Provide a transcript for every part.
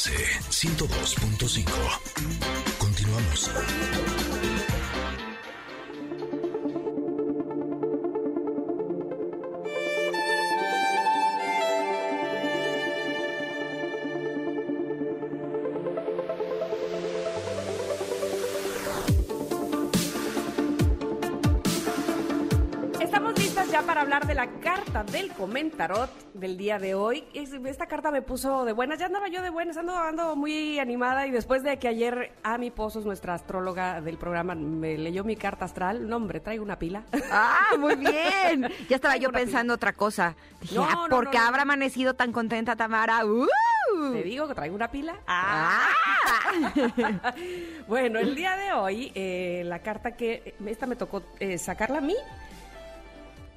MBS 102.5. Continuamos. Ya para hablar de la carta del comentarot del día de hoy. Es- Esta carta me puso de buenas, ya andaba yo de buenas, ando, ando muy animada y después de que ayer Ami Pozos, nuestra astróloga del programa, me leyó mi carta astral, no hombre, traigo una pila. Ah, muy bien. Ya estaba yo pensando otra cosa. Dije, No, ah, no, ¿por qué no, no. habrá amanecido tan contenta Tamara? ¡Uh! Te digo que traigo una pila. Ah. Bueno, el día de hoy, eh, la carta que esta me tocó eh, sacarla a mí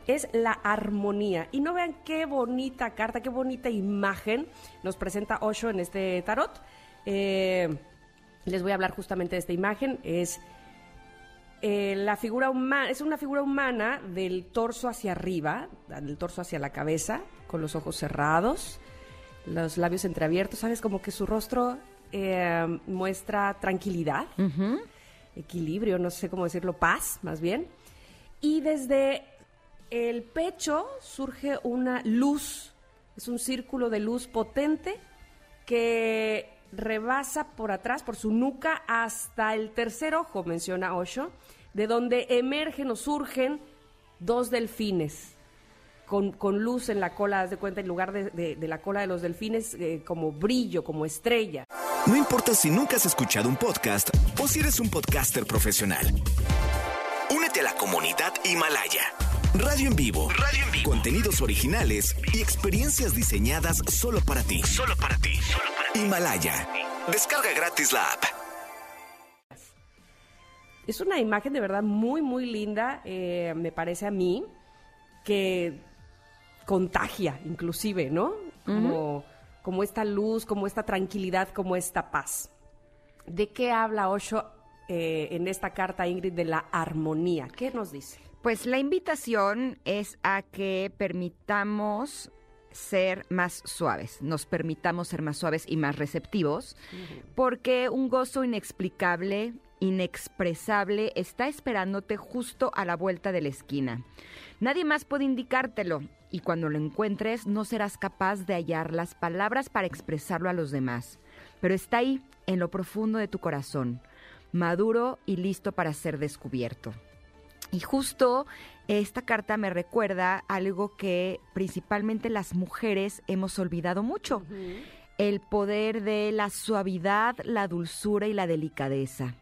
es la armonía. Y no vean qué bonita carta, qué bonita imagen nos presenta Osho en este tarot. Eh, les voy a hablar justamente de esta imagen. Es eh, la figura humana, es una figura humana del torso hacia arriba, del torso hacia la cabeza, con los ojos cerrados, los labios entreabiertos, ¿sabes? Como que su rostro eh, muestra tranquilidad, equilibrio, no sé cómo decirlo, paz, más bien. Y desde el pecho surge una luz, es un círculo de luz potente que rebasa por atrás, por su nuca, hasta el tercer ojo, menciona Osho, de donde emergen o surgen dos delfines. Con, con luz en la cola, haz de cuenta, en lugar de, de- la cola de los delfines, eh, como brillo, como estrella. No importa si nunca has escuchado un podcast o si eres un podcaster profesional. Únete a la comunidad Himalaya. Radio en vivo. Radio en vivo. Contenidos originales y experiencias diseñadas solo para ti. Solo para ti. Himalaya. Descarga gratis la app. Es una imagen de verdad muy, muy linda, eh, me parece a mí, que contagia inclusive, ¿no? Como, como esta luz, como esta tranquilidad, como esta paz. ¿De qué habla Osho eh, en esta carta, Ingrid, de la armonía? ¿Qué nos dice? Pues la invitación es a que permitamos ser más suaves, nos permitamos ser más suaves y más receptivos, porque un gozo inexplicable, inexpresable, está esperándote justo a la vuelta de la esquina. Nadie más puede indicártelo y cuando lo encuentres no serás capaz de hallar las palabras para expresarlo a los demás, pero está ahí, en lo profundo de tu corazón, maduro y listo para ser descubierto. Y justo esta carta me recuerda algo que principalmente las mujeres hemos olvidado mucho, el poder de la suavidad, la dulzura y la delicadeza.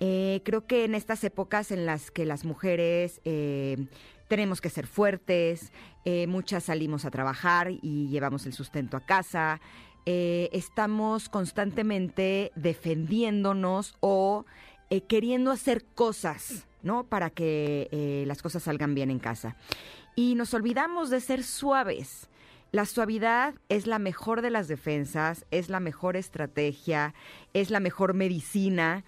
Eh, creo que en estas épocas en las que las mujeres eh, tenemos que ser fuertes, eh, muchas salimos a trabajar y llevamos el sustento a casa, eh, estamos constantemente defendiéndonos o eh, queriendo hacer cosas, ¿no? Para que eh, las cosas salgan bien en casa. Y nos olvidamos de ser suaves. La suavidad es la mejor de las defensas, es la mejor estrategia, es la mejor medicina.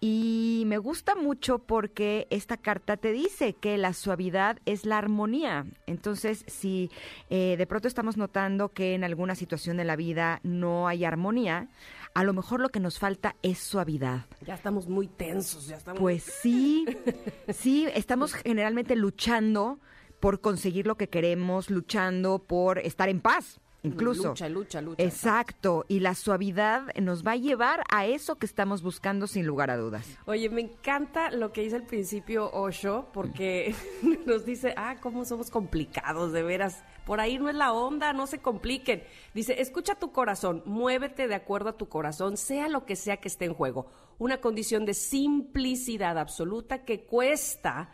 Y me gusta mucho porque esta carta te dice que la suavidad es la armonía. Entonces, si eh, de pronto estamos notando que en alguna situación de la vida no hay armonía, a lo mejor lo que nos falta es suavidad. Ya estamos muy tensos, ya estamos... Pues sí, sí, estamos generalmente luchando por conseguir lo que queremos, luchando por estar en paz, incluso. Lucha, lucha, lucha. Exacto, y la suavidad nos va a llevar a eso que estamos buscando sin lugar a dudas. Oye, me encanta lo que dice al principio Osho, porque nos dice, ah, cómo somos complicados, de veras. Por ahí no es la onda, no se compliquen. Dice, escucha tu corazón, muévete de acuerdo a tu corazón, sea lo que sea que esté en juego. Una condición de simplicidad absoluta que cuesta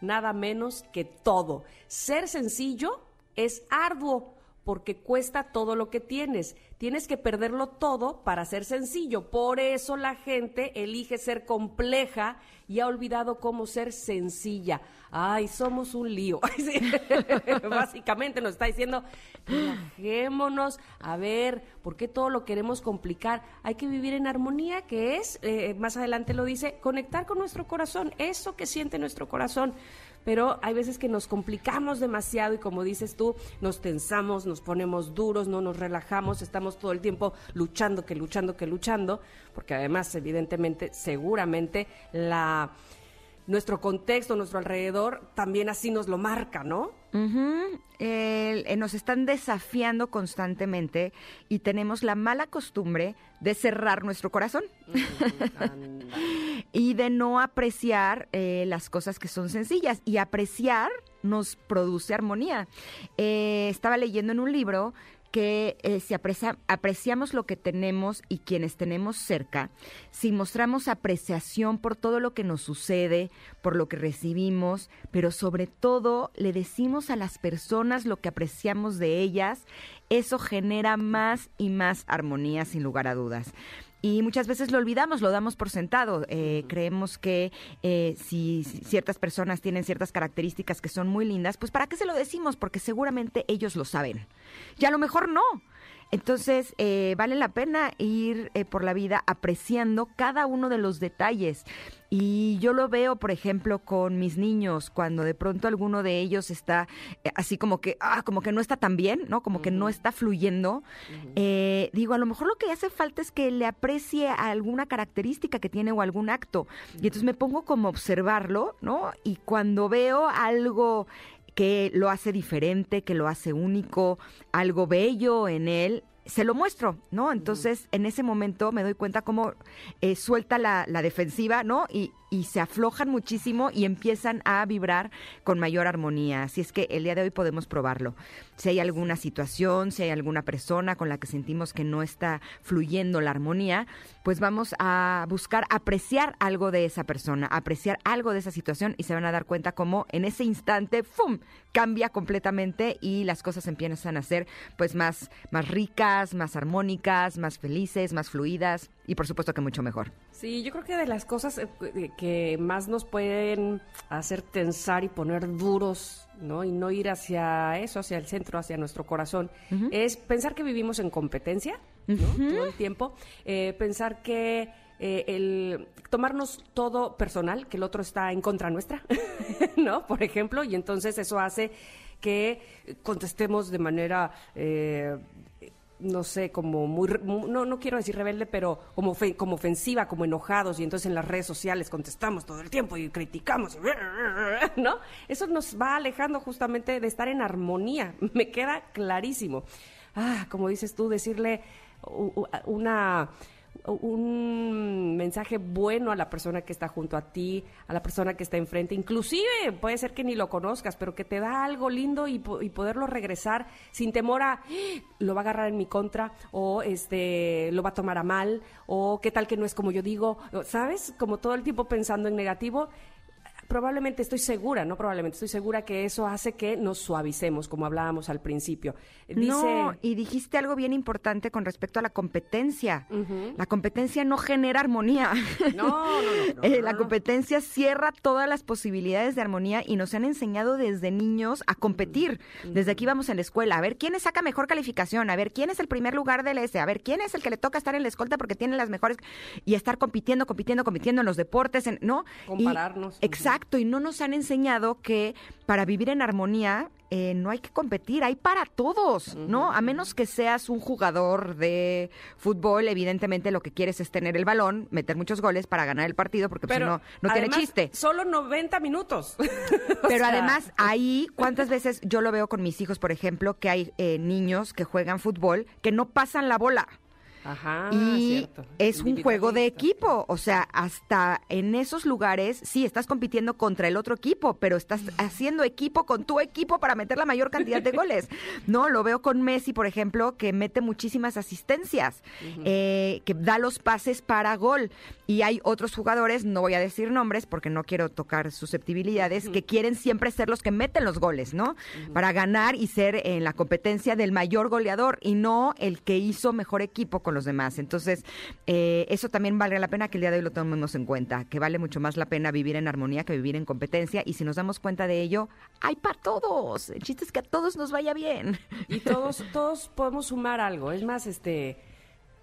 nada menos que todo. Ser sencillo es arduo porque cuesta todo lo que tienes. Tienes que perderlo todo para ser sencillo. Por eso la gente elige ser compleja y ha olvidado cómo ser sencilla. Ay, somos un lío. Básicamente nos está diciendo, relajémonos, a ver, ¿por qué todo lo queremos complicar? Hay que vivir en armonía, que es, eh, más adelante lo dice, conectar con nuestro corazón, eso que siente nuestro corazón. Pero hay veces que nos complicamos demasiado y como dices tú, nos tensamos, nos ponemos duros, no nos relajamos, estamos todo el tiempo luchando, que luchando, que luchando, porque además, evidentemente, seguramente la nuestro contexto, nuestro alrededor, también así nos lo marca, ¿no? Eh, nos están desafiando constantemente y tenemos la mala costumbre de cerrar nuestro corazón y de no apreciar eh, las cosas que son sencillas. Y apreciar nos produce armonía. Eh, estaba leyendo en un libro que eh, si apreciamos lo que tenemos y quienes tenemos cerca, si mostramos apreciación por todo lo que nos sucede, por lo que recibimos, pero sobre todo le decimos a las personas lo que apreciamos de ellas, eso genera más y más armonía sin lugar a dudas y muchas veces lo olvidamos, lo damos por sentado. Eh, creemos que eh, si ciertas personas tienen ciertas características que son muy lindas, pues ¿para qué se lo decimos? Porque seguramente ellos lo saben. Y a lo mejor no. Entonces, eh, vale la pena ir eh, por la vida apreciando cada uno de los detalles. Y yo lo veo, por ejemplo, con mis niños, cuando de pronto alguno de ellos está eh, así como que, ah, como que no está tan bien, ¿no? Como que no está fluyendo. digo, a lo mejor lo que hace falta es que le aprecie alguna característica que tiene o algún acto. Y entonces me pongo como a observarlo, ¿no? Y cuando veo algo que lo hace diferente, que lo hace único, algo bello en él, se lo muestro, ¿no? Entonces, en ese momento me doy cuenta cómo eh, suelta la, la, defensiva, ¿no? Y, y se aflojan muchísimo y empiezan a vibrar con mayor armonía. Así es que el día de hoy podemos probarlo. Si hay alguna situación, si hay alguna persona con la que sentimos que no está fluyendo la armonía, pues vamos a buscar apreciar algo de esa persona, apreciar algo de esa situación y se van a dar cuenta cómo en ese instante, ¡fum!, cambia completamente y las cosas empiezan a ser pues más, más ricas, más armónicas, más felices, más fluidas y por supuesto que mucho mejor. Sí, yo creo que de las cosas eh, que más nos pueden hacer tensar y poner duros, ¿no? Y no ir hacia eso, hacia el centro, hacia nuestro corazón, es pensar que vivimos en competencia, ¿no? Todo el tiempo. Eh, pensar que eh, el tomarnos todo personal, que el otro está en contra nuestra, ¿no? Por ejemplo, y entonces eso hace que contestemos de manera no sé, como muy, no, no quiero decir rebelde, pero como, como ofensiva, como enojados, y entonces en las redes sociales contestamos todo el tiempo y criticamos, ¿no? Eso nos va alejando justamente de estar en armonía, me queda clarísimo. Ah, como dices tú, decirle una un mensaje bueno a la persona que está junto a ti, a la persona que está enfrente, inclusive puede ser que ni lo conozcas, pero que te da algo lindo y, poderlo regresar sin temor a lo va a agarrar en mi contra o este lo va a tomar a mal o qué tal que no es como yo digo, ¿sabes? Como todo el tiempo pensando en negativo probablemente estoy segura, no probablemente, estoy segura que eso hace que nos suavicemos, como hablábamos al principio. Dice... No, y dijiste algo bien importante con respecto a la competencia. La competencia no genera armonía. No, no, no. Eh, la competencia cierra todas las posibilidades de armonía y nos han enseñado desde niños a competir. Desde aquí vamos en la escuela, a ver quién saca mejor calificación, a ver quién es el primer lugar del S, a ver quién es el que le toca estar en la escolta porque tiene las mejores y estar compitiendo, compitiendo, compitiendo en los deportes, ¿no? Compararnos. exacto y no nos han enseñado que para vivir en armonía eh, no hay que competir, hay para todos, ¿no? A menos que seas un jugador de fútbol, evidentemente lo que quieres es tener el balón, meter muchos goles para ganar el partido, porque pues, no, no tiene chiste. Solo 90 minutos. Pero además, ahí, ¿cuántas veces yo lo veo con mis hijos, por ejemplo, que hay eh, niños que juegan fútbol que no pasan la bola? Ajá, y es un juego de equipo, o sea, hasta en esos lugares sí estás compitiendo contra el otro equipo, pero estás haciendo equipo con tu equipo para meter la mayor cantidad de goles. No, lo veo con Messi, por ejemplo, que mete muchísimas asistencias, eh, que da los pases para gol. Y hay otros jugadores, no voy a decir nombres porque no quiero tocar susceptibilidades, que quieren siempre ser los que meten los goles, ¿no? Para ganar y ser en la competencia del mayor goleador y no el que hizo mejor equipo con los demás. Entonces, eh, eso también vale la pena que el día de hoy lo tomemos en cuenta, que vale mucho más la pena vivir en armonía que vivir en competencia. Y si nos damos cuenta de ello, hay para todos. El chiste es que a todos nos vaya bien. Y todos, todos podemos sumar algo. Es más, este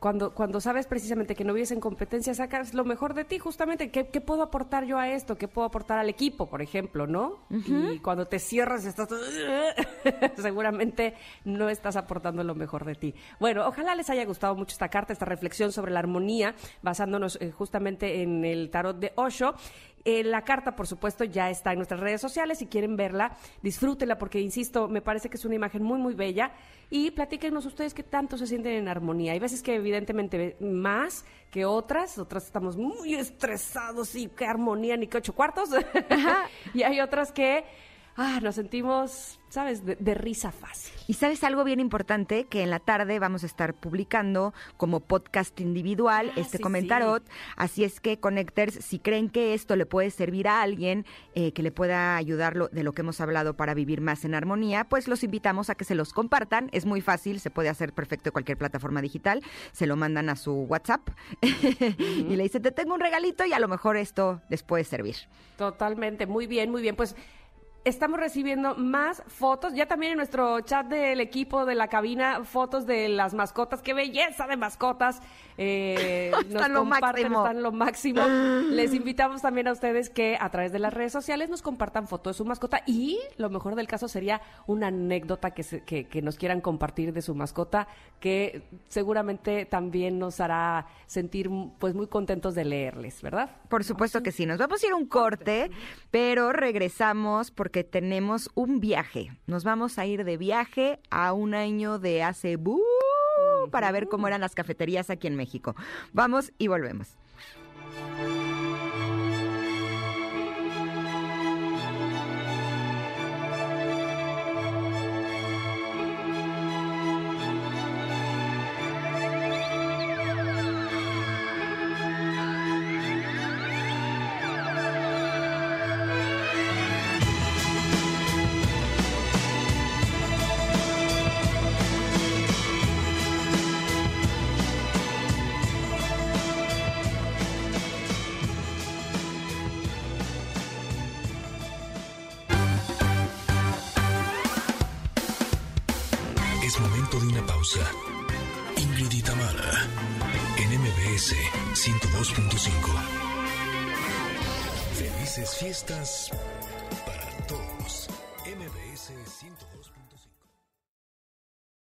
cuando, cuando sabes precisamente que no vives en competencia, sacas lo mejor de ti, justamente. ¿Qué, qué puedo aportar yo a esto? ¿Qué puedo aportar al equipo, por ejemplo, no? Y cuando te cierras, estás seguramente no estás aportando lo mejor de ti. Bueno, ojalá les haya gustado mucho esta carta, esta reflexión sobre la armonía, basándonos eh, justamente en el tarot de Osho. Eh, la carta, por supuesto, ya está en nuestras redes sociales. Si quieren verla, disfrútenla porque, insisto, me parece que es una imagen muy, muy bella. Y platíquenos ustedes qué tanto se sienten en armonía. Hay veces que, evidentemente, más que otras. Otras estamos muy estresados y qué armonía ni qué ocho cuartos. y hay otras que ah, nos sentimos, ¿sabes?, de, risa fácil. Y sabes algo bien importante, que en la tarde vamos a estar publicando como podcast individual ah, este comentarot. Así es que, Connectors, si creen que esto le puede servir a alguien, eh, que le pueda ayudarlo de lo que hemos hablado para vivir más en armonía, pues los invitamos a que se los compartan. Es muy fácil, se puede hacer perfecto en cualquier plataforma digital. Se lo mandan a su WhatsApp y le dicen, te tengo un regalito y a lo mejor esto les puede servir. Totalmente, muy bien, muy bien. Pues estamos recibiendo más fotos, ya también en nuestro chat del equipo de la cabina, fotos de las mascotas. ¡Qué belleza de mascotas! Eh, nos lo comparten, máximo. están lo máximo. Les invitamos también a ustedes que a través de las redes sociales nos compartan fotos de su mascota y lo mejor del caso sería una anécdota que, que, nos quieran compartir de su mascota que seguramente también nos hará sentir pues muy contentos de leerles, ¿verdad? Por supuesto que sí. Nos vamos a ir un corte, pero regresamos porque que tenemos un viaje. Nos vamos a ir de viaje a un año de hace... para ver cómo eran las cafeterías aquí en México. Vamos y volvemos. Fiestas